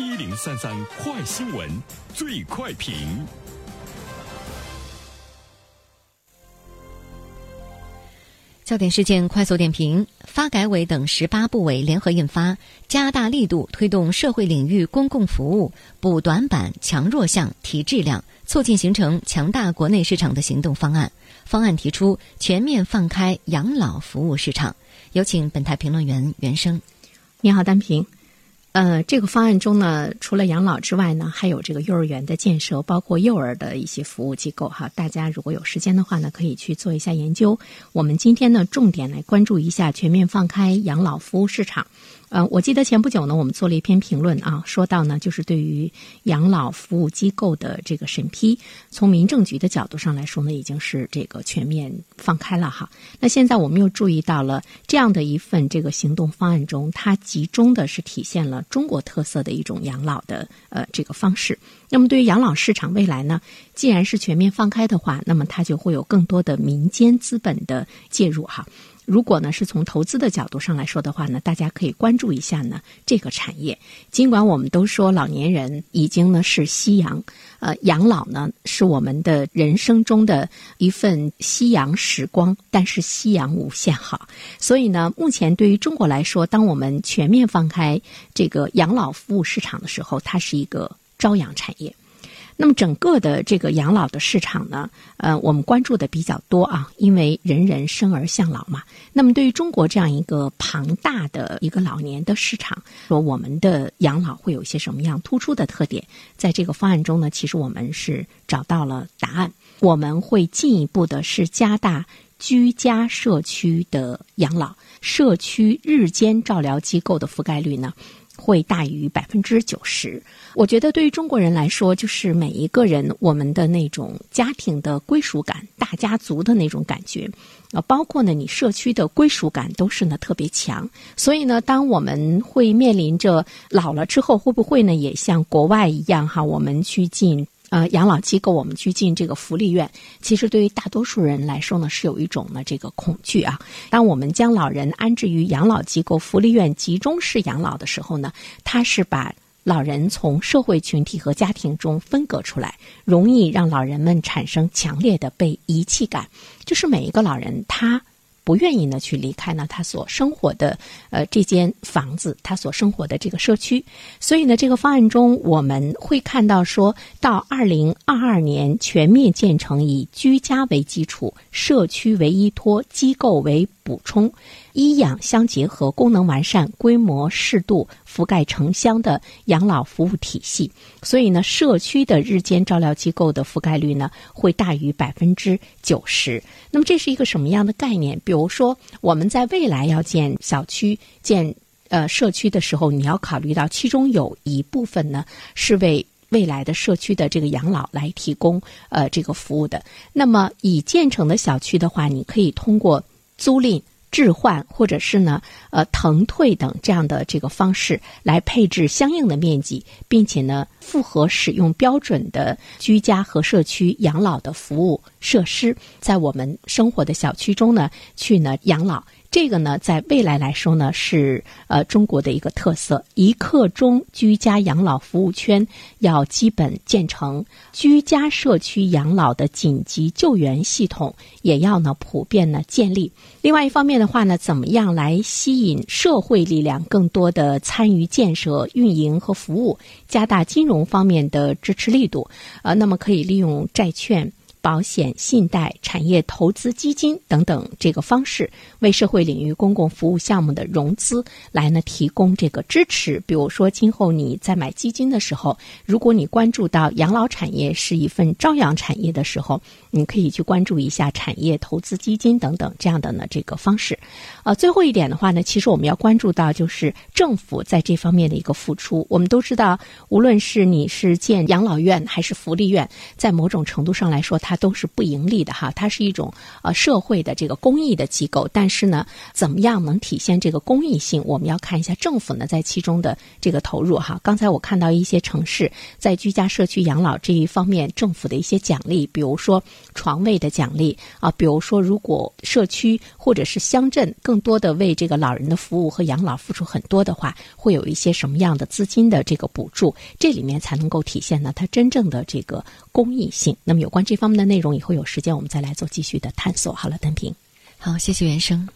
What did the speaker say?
一零三三快新闻，最快评。焦点事件快速点评：发改委等十八部委联合印发《加大力度推动社会领域公共服务补短板、强弱项、提质量，促进形成强大国内市场的行动方案》。方案提出全面放开养老服务市场。有请本台评论员袁生。你好，单平。呃，这个方案中呢，除了养老之外呢，还有这个幼儿园的建设，包括幼儿的一些服务机构哈。大家如果有时间的话呢，可以去做一下研究。我们今天呢，重点来关注一下全面放开养老服务市场。呃，我记得前不久呢，我们做了一篇评论啊，说到呢，就是对于养老服务机构的这个审批，从民政局的角度上来说呢，已经是这个全面放开了哈。那现在我们又注意到了这样的一份这个行动方案中，它集中的是体现了中国特色的一种养老的呃这个方式。那么对于养老市场未来呢，既然是全面放开的话，那么它就会有更多的民间资本的介入哈。如果呢是从投资的角度上来说的话呢，大家可以关注一下呢这个产业。尽管我们都说老年人已经呢是夕阳，呃，养老呢是我们的人生中的一份夕阳时光，但是夕阳无限好。所以呢，目前对于中国来说，当我们全面放开这个养老服务市场的时候，它是一个朝阳产业。那么整个的这个养老的市场呢，呃，我们关注的比较多啊，因为人人生而向老嘛。那么对于中国这样一个庞大的一个老年的市场，说我们的养老会有一些什么样突出的特点？在这个方案中呢，其实我们是找到了答案。我们会进一步的是加大居家社区的养老，社区日间照料机构的覆盖率呢。会大于百分之九十。我觉得对于中国人来说，就是每一个人我们的那种家庭的归属感、大家族的那种感觉，呃，包括呢你社区的归属感都是呢特别强。所以呢，当我们会面临着老了之后，会不会呢也像国外一样哈，我们去进。呃，养老机构我们去进这个福利院，其实对于大多数人来说呢，是有一种呢这个恐惧啊。当我们将老人安置于养老机构、福利院集中式养老的时候呢，它是把老人从社会群体和家庭中分隔出来，容易让老人们产生强烈的被遗弃感。就是每一个老人他。不愿意呢去离开呢他所生活的呃这间房子，他所生活的这个社区，所以呢这个方案中我们会看到说到二零二二年全面建成以居家为基础、社区为依托、机构为补充。医养相结合、功能完善、规模适度、覆盖城乡的养老服务体系，所以呢，社区的日间照料机构的覆盖率呢会大于百分之九十。那么这是一个什么样的概念？比如说，我们在未来要建小区、建呃社区的时候，你要考虑到其中有一部分呢是为未来的社区的这个养老来提供呃这个服务的。那么已建成的小区的话，你可以通过租赁。置换或者是呢，呃，腾退等这样的这个方式来配置相应的面积，并且呢，符合使用标准的居家和社区养老的服务设施，在我们生活的小区中呢，去呢养老。这个呢，在未来来说呢，是呃中国的一个特色。一刻钟居家养老服务圈要基本建成，居家社区养老的紧急救援系统也要呢普遍呢建立。另外一方面的话呢，怎么样来吸引社会力量更多的参与建设、运营和服务，加大金融方面的支持力度？呃，那么可以利用债券。保险、信贷、产业投资基金等等这个方式，为社会领域公共服务项目的融资来呢提供这个支持。比如说，今后你在买基金的时候，如果你关注到养老产业是一份朝阳产业的时候，你可以去关注一下产业投资基金等等这样的呢这个方式。呃，最后一点的话呢，其实我们要关注到就是政府在这方面的一个付出。我们都知道，无论是你是建养老院还是福利院，在某种程度上来说，它它都是不盈利的哈，它是一种呃社会的这个公益的机构。但是呢，怎么样能体现这个公益性？我们要看一下政府呢在其中的这个投入哈。刚才我看到一些城市在居家社区养老这一方面，政府的一些奖励，比如说床位的奖励啊，比如说如果社区或者是乡镇更多的为这个老人的服务和养老付出很多的话，会有一些什么样的资金的这个补助？这里面才能够体现呢它真正的这个公益性。那么有关这方面的内容，以后有时间我们再来做继续的探索。好了，单平，好，谢谢原生。